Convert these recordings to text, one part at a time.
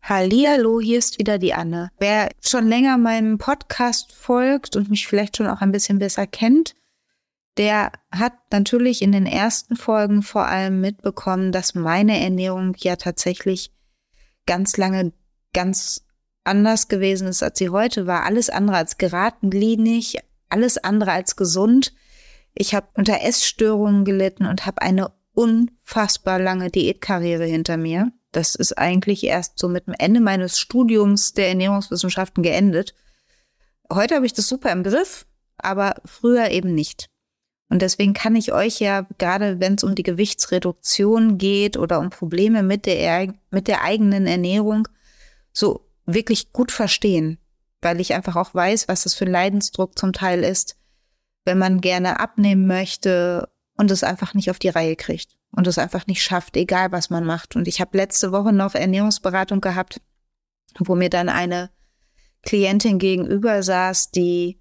Hallihallo, hier ist wieder die Anne. Wer schon länger meinem Podcast folgt und mich vielleicht schon auch ein bisschen besser kennt, der hat natürlich in den ersten Folgen vor allem mitbekommen, dass meine Ernährung ja tatsächlich ganz lange ganz anders gewesen ist, als sie heute war. Alles andere als geradlinig, alles andere als gesund. Ich habe unter Essstörungen gelitten und habe eine unfassbar lange Diätkarriere hinter mir. Das ist eigentlich erst so mit dem Ende meines Studiums der Ernährungswissenschaften geendet. Heute habe ich das super im Griff, aber früher eben nicht. Und deswegen kann ich euch ja, gerade wenn es um die Gewichtsreduktion geht oder um Probleme mit der, mit der eigenen Ernährung, so wirklich gut verstehen, weil ich einfach auch weiß, was das für ein Leidensdruck zum Teil ist, wenn man gerne abnehmen möchte und es einfach nicht auf die Reihe kriegt und es einfach nicht schafft, egal was man macht. Und ich habe letzte Woche noch Ernährungsberatung gehabt, wo mir dann eine Klientin gegenüber saß, die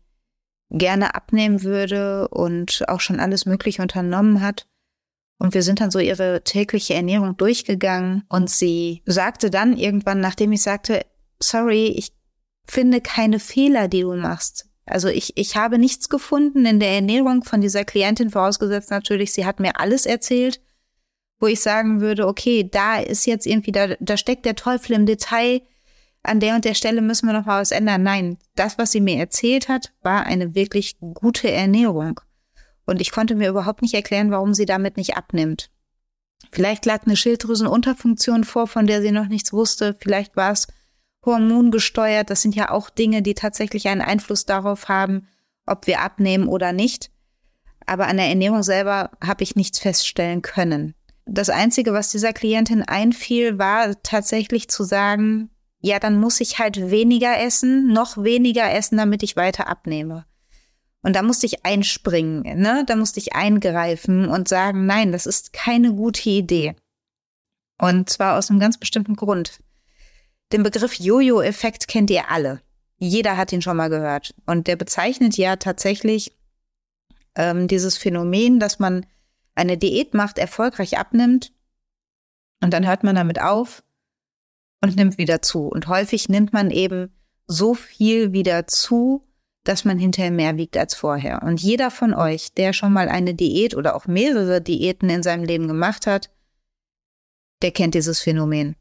gerne abnehmen würde und auch schon alles Mögliche unternommen hat. Und wir sind dann so ihre tägliche Ernährung durchgegangen und sie sagte dann irgendwann, nachdem ich sagte, sorry, ich finde keine Fehler, die du machst. Also ich, ich habe nichts gefunden in der Ernährung von dieser Klientin, vorausgesetzt natürlich, sie hat mir alles erzählt wo ich sagen würde, okay, da ist jetzt irgendwie, da, da steckt der Teufel im Detail, an der und der Stelle müssen wir noch mal was ändern. Nein, das, was sie mir erzählt hat, war eine wirklich gute Ernährung. Und ich konnte mir überhaupt nicht erklären, warum sie damit nicht abnimmt. Vielleicht lag eine Schilddrüsenunterfunktion vor, von der sie noch nichts wusste. Vielleicht war es hormongesteuert. Das sind ja auch Dinge, die tatsächlich einen Einfluss darauf haben, ob wir abnehmen oder nicht. Aber an der Ernährung selber habe ich nichts feststellen können. Das Einzige, was dieser Klientin einfiel, war tatsächlich zu sagen, ja, dann muss ich halt weniger essen, noch weniger essen, damit ich weiter abnehme. Und da musste ich einspringen, ne? Da musste ich eingreifen und sagen, nein, das ist keine gute Idee. Und zwar aus einem ganz bestimmten Grund. Den Begriff Jojo-Effekt kennt ihr alle. Jeder hat ihn schon mal gehört. Und der bezeichnet ja tatsächlich ähm, dieses Phänomen, dass man eine Diät macht, erfolgreich abnimmt und dann hört man damit auf und nimmt wieder zu. Und häufig nimmt man eben so viel wieder zu, dass man hinterher mehr wiegt als vorher. Und jeder von euch, der schon mal eine Diät oder auch mehrere Diäten in seinem Leben gemacht hat, der kennt dieses Phänomen.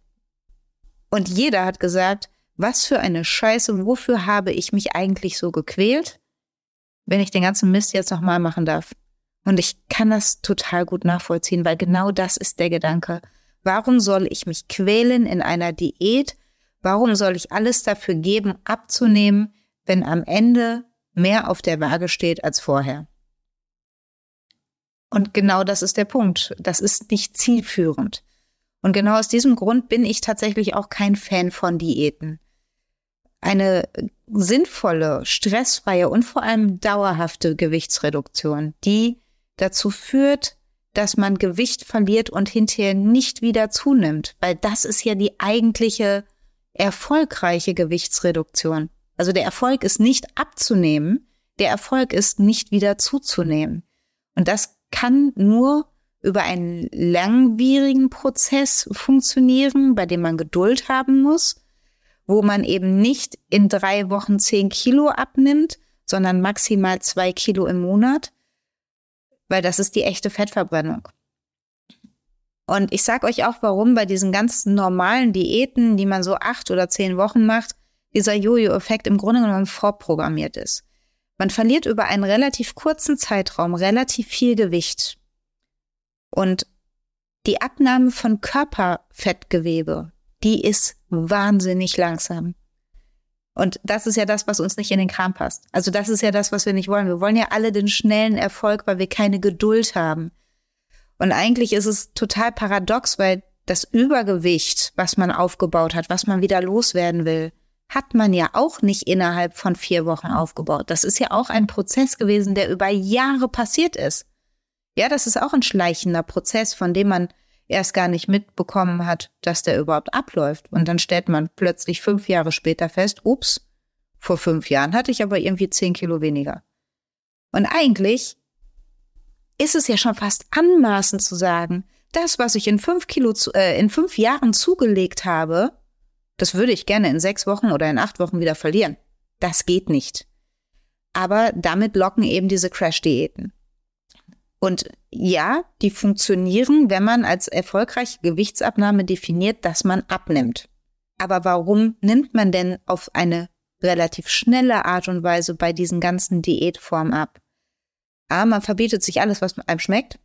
Und jeder hat gesagt, was für eine Scheiße, wofür habe ich mich eigentlich so gequält, wenn ich den ganzen Mist jetzt nochmal machen darf? Und ich kann das total gut nachvollziehen, weil genau das ist der Gedanke. Warum soll ich mich quälen in einer Diät? Warum soll ich alles dafür geben, abzunehmen, wenn am Ende mehr auf der Waage steht als vorher? Und genau das ist der Punkt. Das ist nicht zielführend. Und genau aus diesem Grund bin ich tatsächlich auch kein Fan von Diäten. Eine sinnvolle, stressfreie und vor allem dauerhafte Gewichtsreduktion, die dazu führt, dass man Gewicht verliert und hinterher nicht wieder zunimmt, weil das ist ja die eigentliche erfolgreiche Gewichtsreduktion. Also der Erfolg ist nicht abzunehmen, der Erfolg ist nicht wieder zuzunehmen. Und das kann nur über einen langwierigen Prozess funktionieren, bei dem man Geduld haben muss, wo man eben nicht in drei Wochen zehn Kilo abnimmt, sondern maximal zwei Kilo im Monat weil das ist die echte Fettverbrennung. Und ich sage euch auch, warum bei diesen ganz normalen Diäten, die man so acht oder zehn Wochen macht, dieser Jojo-Effekt im Grunde genommen vorprogrammiert ist. Man verliert über einen relativ kurzen Zeitraum relativ viel Gewicht. Und die Abnahme von Körperfettgewebe, die ist wahnsinnig langsam. Und das ist ja das, was uns nicht in den Kram passt. Also das ist ja das, was wir nicht wollen. Wir wollen ja alle den schnellen Erfolg, weil wir keine Geduld haben. Und eigentlich ist es total paradox, weil das Übergewicht, was man aufgebaut hat, was man wieder loswerden will, hat man ja auch nicht innerhalb von vier Wochen aufgebaut. Das ist ja auch ein Prozess gewesen, der über Jahre passiert ist. Ja, das ist auch ein schleichender Prozess, von dem man erst gar nicht mitbekommen hat, dass der überhaupt abläuft. Und dann stellt man plötzlich fünf Jahre später fest, ups, vor fünf Jahren hatte ich aber irgendwie zehn Kilo weniger. Und eigentlich ist es ja schon fast anmaßend zu sagen, das, was ich in fünf Kilo, zu, äh, in fünf Jahren zugelegt habe, das würde ich gerne in sechs Wochen oder in acht Wochen wieder verlieren. Das geht nicht. Aber damit locken eben diese Crash-Diäten. Und ja, die funktionieren, wenn man als erfolgreiche Gewichtsabnahme definiert, dass man abnimmt. Aber warum nimmt man denn auf eine relativ schnelle Art und Weise bei diesen ganzen Diätformen ab? Ah, man verbietet sich alles, was einem schmeckt.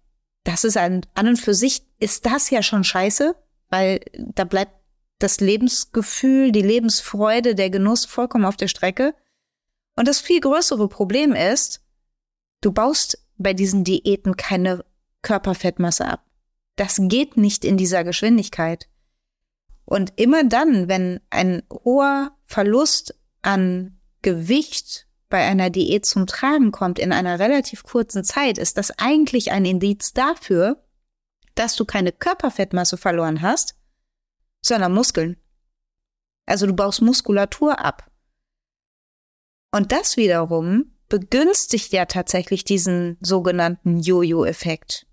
Das ist ein, an und für sich ist das ja schon scheiße, weil da bleibt das Lebensgefühl, die Lebensfreude, der Genuss vollkommen auf der Strecke. Und das viel größere Problem ist, du baust bei diesen Diäten keine Körperfettmasse ab. Das geht nicht in dieser Geschwindigkeit. Und immer dann, wenn ein hoher Verlust an Gewicht bei einer Diät zum Tragen kommt in einer relativ kurzen Zeit, ist das eigentlich ein Indiz dafür, dass du keine Körperfettmasse verloren hast, sondern Muskeln. Also du baust Muskulatur ab. Und das wiederum begünstigt ja tatsächlich diesen sogenannten Jojo-Effekt.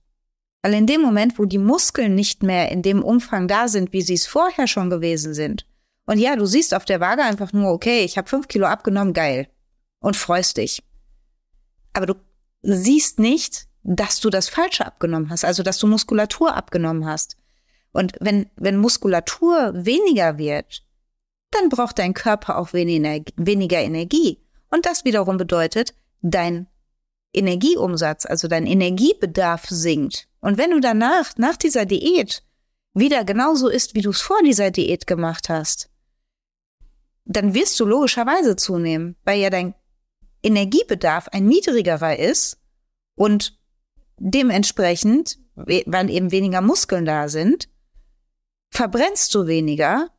Weil in dem Moment, wo die Muskeln nicht mehr in dem Umfang da sind, wie sie es vorher schon gewesen sind, und ja, du siehst auf der Waage einfach nur, okay, ich habe fünf Kilo abgenommen, geil, und freust dich. Aber du siehst nicht, dass du das Falsche abgenommen hast, also dass du Muskulatur abgenommen hast. Und wenn, wenn Muskulatur weniger wird, dann braucht dein Körper auch weniger Energie. Und das wiederum bedeutet, dein Energieumsatz, also dein Energiebedarf sinkt. Und wenn du danach, nach dieser Diät, wieder genauso isst, wie du es vor dieser Diät gemacht hast, dann wirst du logischerweise zunehmen, weil ja dein Energiebedarf ein niedrigerer ist und dementsprechend, weil eben weniger Muskeln da sind, verbrennst du weniger,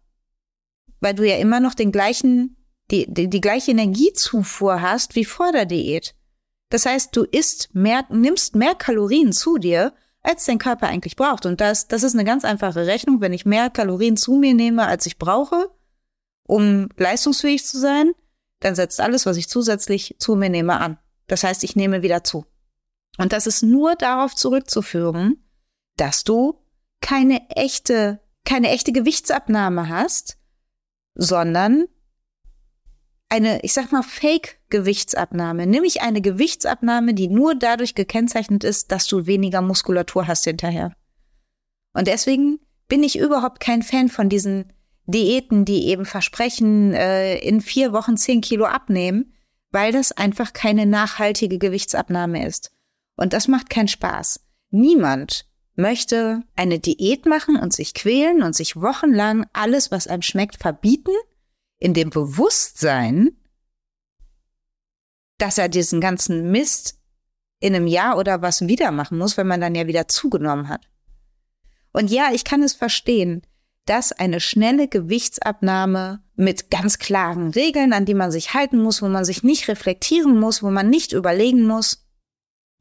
weil du ja immer noch den gleichen die, die, die gleiche Energiezufuhr hast wie vor der Diät. Das heißt, du isst mehr, nimmst mehr Kalorien zu dir, als dein Körper eigentlich braucht. Und das, das ist eine ganz einfache Rechnung. Wenn ich mehr Kalorien zu mir nehme, als ich brauche, um leistungsfähig zu sein, dann setzt alles, was ich zusätzlich zu mir nehme, an. Das heißt, ich nehme wieder zu. Und das ist nur darauf zurückzuführen, dass du keine echte, keine echte Gewichtsabnahme hast, sondern eine, ich sag mal, Fake-Gewichtsabnahme, nämlich eine Gewichtsabnahme, die nur dadurch gekennzeichnet ist, dass du weniger Muskulatur hast hinterher. Und deswegen bin ich überhaupt kein Fan von diesen Diäten, die eben versprechen, äh, in vier Wochen zehn Kilo abnehmen, weil das einfach keine nachhaltige Gewichtsabnahme ist. Und das macht keinen Spaß. Niemand möchte eine Diät machen und sich quälen und sich wochenlang alles, was einem schmeckt, verbieten in dem Bewusstsein, dass er diesen ganzen Mist in einem Jahr oder was wieder machen muss, wenn man dann ja wieder zugenommen hat. Und ja, ich kann es verstehen, dass eine schnelle Gewichtsabnahme mit ganz klaren Regeln, an die man sich halten muss, wo man sich nicht reflektieren muss, wo man nicht überlegen muss,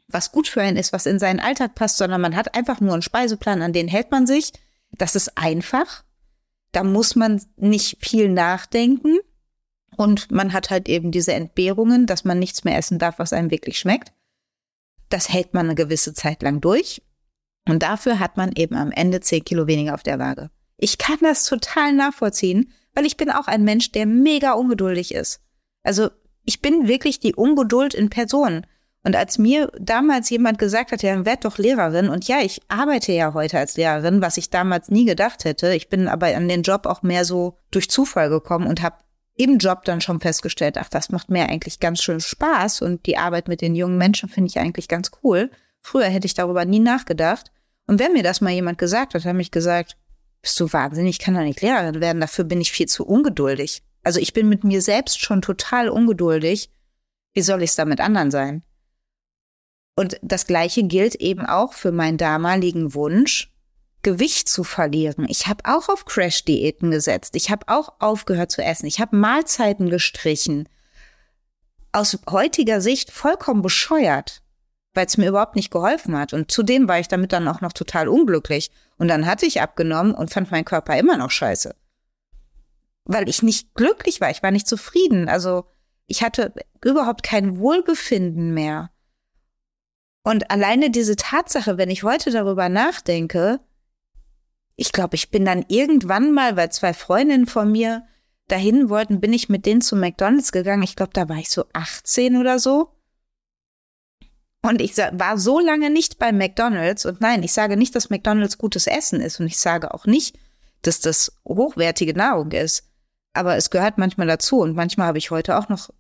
was gut für einen ist, was in seinen Alltag passt, sondern man hat einfach nur einen Speiseplan, an den hält man sich. Das ist einfach. Da muss man nicht viel nachdenken. Und man hat halt eben diese Entbehrungen, dass man nichts mehr essen darf, was einem wirklich schmeckt. Das hält man eine gewisse Zeit lang durch. Und dafür hat man eben am Ende 10 Kilo weniger auf der Waage. Ich kann das total nachvollziehen, weil ich bin auch ein Mensch, der mega ungeduldig ist. Also ich bin wirklich die Ungeduld in Person. Und als mir damals jemand gesagt hat, ja, werd doch Lehrerin, und ja, ich arbeite ja heute als Lehrerin, was ich damals nie gedacht hätte. Ich bin aber an den Job auch mehr so durch Zufall gekommen und habe im Job dann schon festgestellt, ach, das macht mir eigentlich ganz schön Spaß und die Arbeit mit den jungen Menschen finde ich eigentlich ganz cool. Früher hätte ich darüber nie nachgedacht. Und wenn mir das mal jemand gesagt hat, hat mich gesagt, bist du wahnsinnig, ich kann doch nicht Lehrerin werden, dafür bin ich viel zu ungeduldig. Also ich bin mit mir selbst schon total ungeduldig. Wie soll ich es da mit anderen sein? Und das Gleiche gilt eben auch für meinen damaligen Wunsch, Gewicht zu verlieren. Ich habe auch auf Crash-Diäten gesetzt. Ich habe auch aufgehört zu essen. Ich habe Mahlzeiten gestrichen. Aus heutiger Sicht vollkommen bescheuert, weil es mir überhaupt nicht geholfen hat. Und zudem war ich damit dann auch noch total unglücklich. Und dann hatte ich abgenommen und fand meinen Körper immer noch scheiße. Weil ich nicht glücklich war. Ich war nicht zufrieden. Also ich hatte überhaupt kein Wohlbefinden mehr. Und alleine diese Tatsache, wenn ich heute darüber nachdenke, ich glaube, ich bin dann irgendwann mal, weil zwei Freundinnen von mir dahin wollten, bin ich mit denen zu McDonald's gegangen. Ich glaube, da war ich so 18 oder so. Und ich war so lange nicht bei McDonald's. Und nein, ich sage nicht, dass McDonald's gutes Essen ist. Und ich sage auch nicht, dass das hochwertige Nahrung ist. Aber es gehört manchmal dazu. Und manchmal habe ich heute auch noch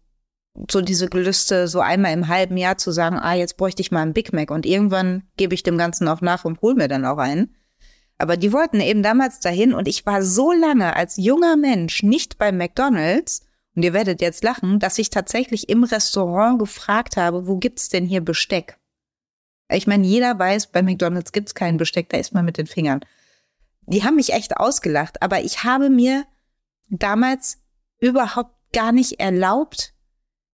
so diese Gelüste, so einmal im halben Jahr zu sagen, ah, jetzt bräuchte ich mal einen Big Mac. Und irgendwann gebe ich dem Ganzen auch nach und hole mir dann auch einen. Aber die wollten eben damals dahin und ich war so lange als junger Mensch nicht bei McDonald's und ihr werdet jetzt lachen, dass ich tatsächlich im Restaurant gefragt habe, wo gibt's denn hier Besteck? Ich meine, jeder weiß, bei McDonald's gibt's kein Besteck, da isst man mit den Fingern. Die haben mich echt ausgelacht, aber ich habe mir damals überhaupt gar nicht erlaubt,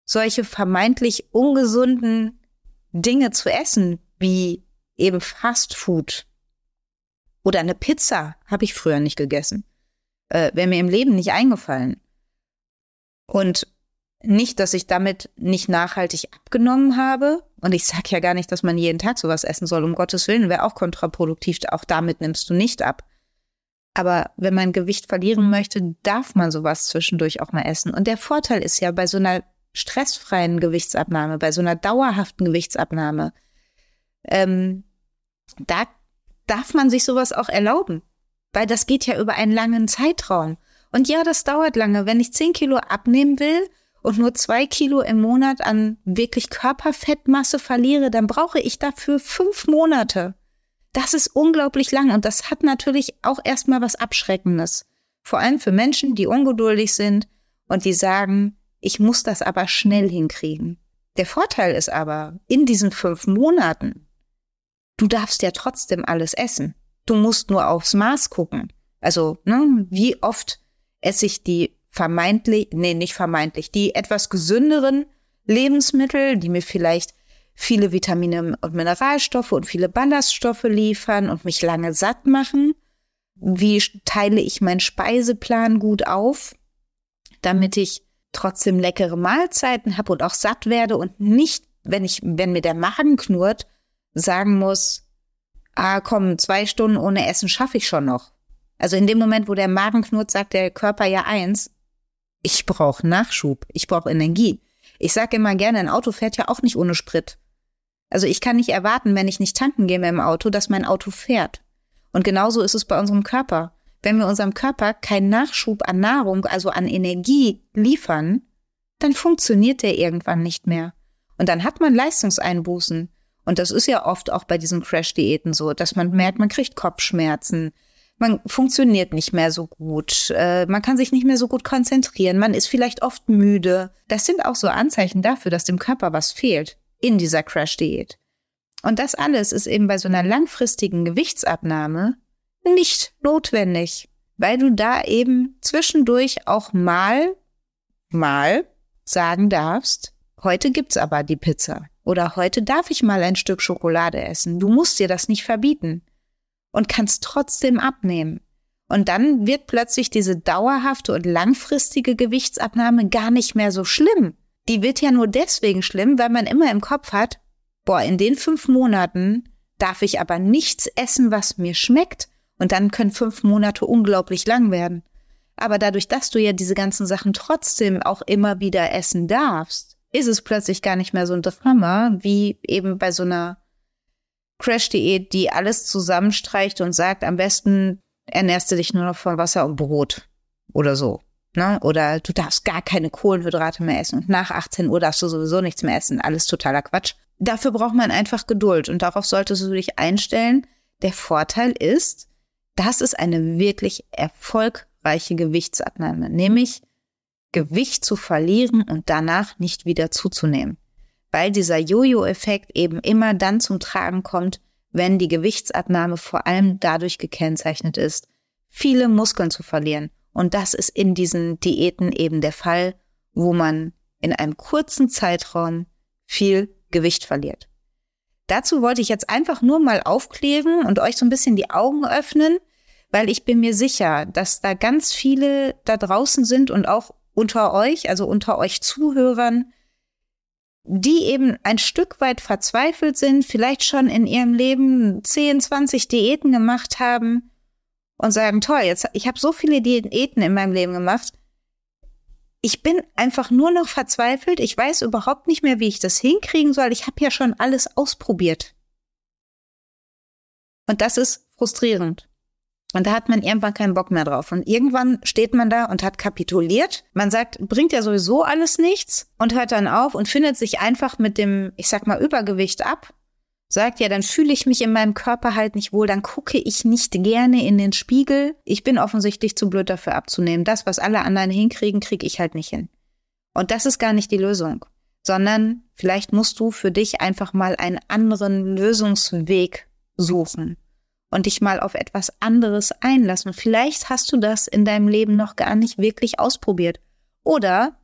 solche vermeintlich ungesunden Dinge zu essen, wie eben Fast Food oder eine Pizza habe ich früher nicht gegessen. Äh, Wäre mir im Leben nicht eingefallen. Und nicht, dass ich damit nicht nachhaltig abgenommen habe. Und ich sage ja gar nicht, dass man jeden Tag sowas essen soll. Um Gottes Willen wäre auch kontraproduktiv. Auch damit nimmst du nicht ab. Aber wenn man Gewicht verlieren möchte, darf man sowas zwischendurch auch mal essen. Und der Vorteil ist ja bei so einer stressfreien Gewichtsabnahme, bei so einer dauerhaften Gewichtsabnahme, ähm, da darf man sich sowas auch erlauben. Weil das geht ja über einen langen Zeitraum. Und ja, das dauert lange. Wenn ich zehn Kilo abnehmen will und nur zwei Kilo im Monat an wirklich Körperfettmasse verliere, dann brauche ich dafür fünf Monate. Das ist unglaublich lang und das hat natürlich auch erstmal was Abschreckendes. Vor allem für Menschen, die ungeduldig sind und die sagen, ich muss das aber schnell hinkriegen. Der Vorteil ist aber, in diesen fünf Monaten du darfst ja trotzdem alles essen. Du musst nur aufs Maß gucken. Also, ne, wie oft esse ich die vermeintlich, nee, nicht vermeintlich, die etwas gesünderen Lebensmittel, die mir vielleicht viele Vitamine und Mineralstoffe und viele Ballaststoffe liefern und mich lange satt machen. Wie teile ich meinen Speiseplan gut auf, damit ich trotzdem leckere Mahlzeiten habe und auch satt werde und nicht, wenn ich, wenn mir der Magen knurrt, sagen muss, ah komm, zwei Stunden ohne Essen schaffe ich schon noch. Also in dem Moment, wo der Magen knurrt, sagt der Körper ja eins, ich brauche Nachschub, ich brauche Energie. Ich sage immer gerne, ein Auto fährt ja auch nicht ohne Sprit. Also ich kann nicht erwarten, wenn ich nicht tanken gehe mit dem Auto, dass mein Auto fährt. Und genauso ist es bei unserem Körper. Wenn wir unserem Körper keinen Nachschub an Nahrung, also an Energie liefern, dann funktioniert der irgendwann nicht mehr. Und dann hat man Leistungseinbußen. Und das ist ja oft auch bei diesen Crash-Diäten so, dass man merkt, man kriegt Kopfschmerzen, man funktioniert nicht mehr so gut, äh, man kann sich nicht mehr so gut konzentrieren, man ist vielleicht oft müde. Das sind auch so Anzeichen dafür, dass dem Körper was fehlt in dieser Crash-Diät. Und das alles ist eben bei so einer langfristigen Gewichtsabnahme nicht notwendig, weil du da eben zwischendurch auch mal, mal sagen darfst, heute gibt's aber die Pizza. Oder heute darf ich mal ein Stück Schokolade essen. Du musst dir das nicht verbieten und kannst trotzdem abnehmen. Und dann wird plötzlich diese dauerhafte und langfristige Gewichtsabnahme gar nicht mehr so schlimm. Die wird ja nur deswegen schlimm, weil man immer im Kopf hat, boah, in den fünf Monaten darf ich aber nichts essen, was mir schmeckt. Und dann können fünf Monate unglaublich lang werden. Aber dadurch, dass du ja diese ganzen Sachen trotzdem auch immer wieder essen darfst, ist es plötzlich gar nicht mehr so ein Drama, wie eben bei so einer Crash-Diät, die alles zusammenstreicht und sagt, am besten ernährst du dich nur noch von Wasser und Brot oder so. Ne? Oder du darfst gar keine Kohlenhydrate mehr essen und nach 18 Uhr darfst du sowieso nichts mehr essen. Alles totaler Quatsch. Dafür braucht man einfach Geduld und darauf solltest du dich einstellen. Der Vorteil ist, das ist eine wirklich erfolgreiche Gewichtsabnahme, nämlich Gewicht zu verlieren und danach nicht wieder zuzunehmen. Weil dieser Jojo-Effekt eben immer dann zum Tragen kommt, wenn die Gewichtsabnahme vor allem dadurch gekennzeichnet ist, viele Muskeln zu verlieren. Und das ist in diesen Diäten eben der Fall, wo man in einem kurzen Zeitraum viel Gewicht verliert. Dazu wollte ich jetzt einfach nur mal aufklären und euch so ein bisschen die Augen öffnen, weil ich bin mir sicher, dass da ganz viele da draußen sind und auch unter euch, also unter euch Zuhörern, die eben ein Stück weit verzweifelt sind, vielleicht schon in ihrem Leben 10, 20 Diäten gemacht haben und sagen, toll, jetzt ich habe so viele Diäten in meinem Leben gemacht. Ich bin einfach nur noch verzweifelt. Ich weiß überhaupt nicht mehr, wie ich das hinkriegen soll. Ich habe ja schon alles ausprobiert. Und das ist frustrierend. Und da hat man irgendwann keinen Bock mehr drauf. Und irgendwann steht man da und hat kapituliert. Man sagt, bringt ja sowieso alles nichts und hört dann auf und findet sich einfach mit dem, ich sag mal, Übergewicht ab. Sagt ja, dann fühle ich mich in meinem Körper halt nicht wohl, dann gucke ich nicht gerne in den Spiegel. Ich bin offensichtlich zu blöd dafür abzunehmen. Das, was alle anderen hinkriegen, kriege ich halt nicht hin. Und das ist gar nicht die Lösung, sondern vielleicht musst du für dich einfach mal einen anderen Lösungsweg suchen und dich mal auf etwas anderes einlassen. Vielleicht hast du das in deinem Leben noch gar nicht wirklich ausprobiert. Oder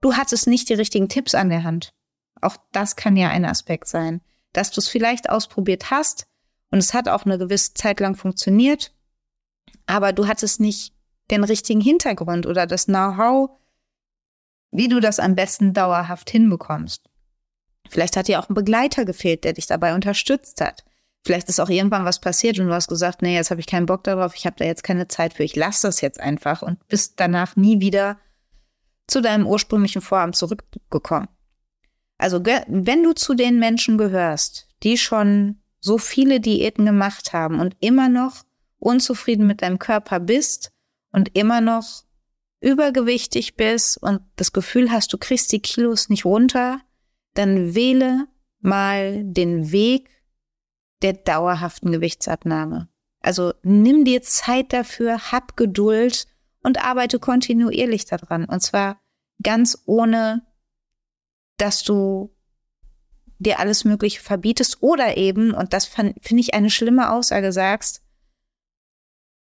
du hattest nicht die richtigen Tipps an der Hand. Auch das kann ja ein Aspekt sein, dass du es vielleicht ausprobiert hast und es hat auch eine gewisse Zeit lang funktioniert, aber du hattest nicht den richtigen Hintergrund oder das Know-how, wie du das am besten dauerhaft hinbekommst. Vielleicht hat dir auch ein Begleiter gefehlt, der dich dabei unterstützt hat. Vielleicht ist auch irgendwann was passiert und du hast gesagt, nee, jetzt habe ich keinen Bock darauf, ich habe da jetzt keine Zeit für, ich lasse das jetzt einfach und bist danach nie wieder zu deinem ursprünglichen Vorhaben zurückgekommen. Also wenn du zu den Menschen gehörst, die schon so viele Diäten gemacht haben und immer noch unzufrieden mit deinem Körper bist und immer noch übergewichtig bist und das Gefühl hast, du kriegst die Kilos nicht runter, dann wähle mal den Weg der dauerhaften Gewichtsabnahme. Also nimm dir Zeit dafür, hab Geduld und arbeite kontinuierlich daran. Und zwar ganz ohne, dass du dir alles Mögliche verbietest oder eben, und das finde ich eine schlimme Aussage, sagst,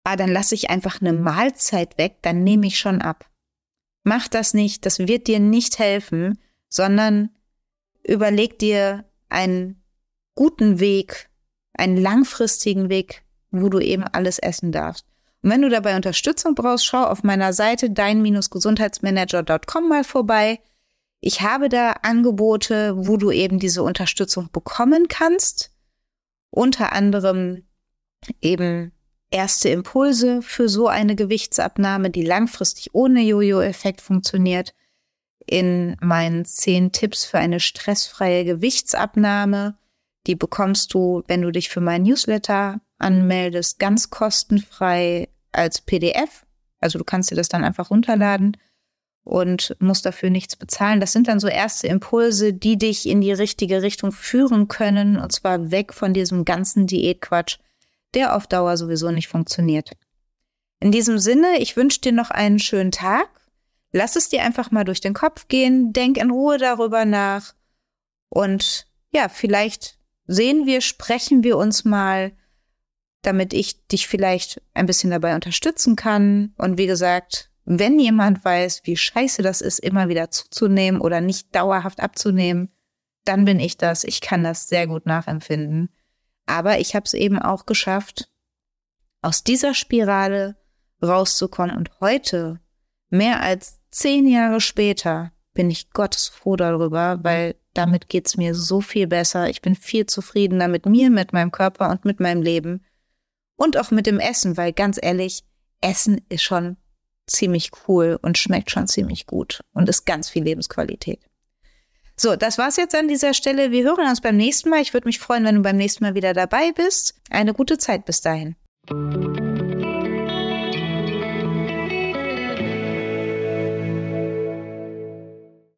ah, dann lasse ich einfach eine Mahlzeit weg, dann nehme ich schon ab. Mach das nicht, das wird dir nicht helfen, sondern überleg dir einen guten Weg, einen langfristigen Weg, wo du eben alles essen darfst. Und wenn du dabei Unterstützung brauchst, schau auf meiner Seite dein-gesundheitsmanager.com mal vorbei. Ich habe da Angebote, wo du eben diese Unterstützung bekommen kannst. Unter anderem eben erste Impulse für so eine Gewichtsabnahme, die langfristig ohne Jojo-Effekt funktioniert. In meinen zehn Tipps für eine stressfreie Gewichtsabnahme die bekommst du, wenn du dich für mein Newsletter anmeldest, ganz kostenfrei als PDF. Also du kannst dir das dann einfach runterladen und musst dafür nichts bezahlen. Das sind dann so erste Impulse, die dich in die richtige Richtung führen können, und zwar weg von diesem ganzen Diätquatsch, der auf Dauer sowieso nicht funktioniert. In diesem Sinne, ich wünsche dir noch einen schönen Tag. Lass es dir einfach mal durch den Kopf gehen, denk in Ruhe darüber nach und ja, vielleicht sehen wir, sprechen wir uns mal, damit ich dich vielleicht ein bisschen dabei unterstützen kann. Und wie gesagt, wenn jemand weiß, wie scheiße das ist, immer wieder zuzunehmen oder nicht dauerhaft abzunehmen, dann bin ich das. Ich kann das sehr gut nachempfinden. Aber ich habe es eben auch geschafft, aus dieser Spirale rauszukommen. Und heute, mehr als zehn Jahre später, bin ich Gottes froh darüber, weil damit geht's mir so viel besser. Ich bin viel zufriedener mit mir, mit meinem Körper und mit meinem Leben. Und auch mit dem Essen, weil ganz ehrlich, Essen ist schon ziemlich cool und schmeckt schon ziemlich gut und ist ganz viel Lebensqualität. So, das war's jetzt an dieser Stelle. Wir hören uns beim nächsten Mal. Ich würde mich freuen, wenn du beim nächsten Mal wieder dabei bist. Eine gute Zeit bis dahin.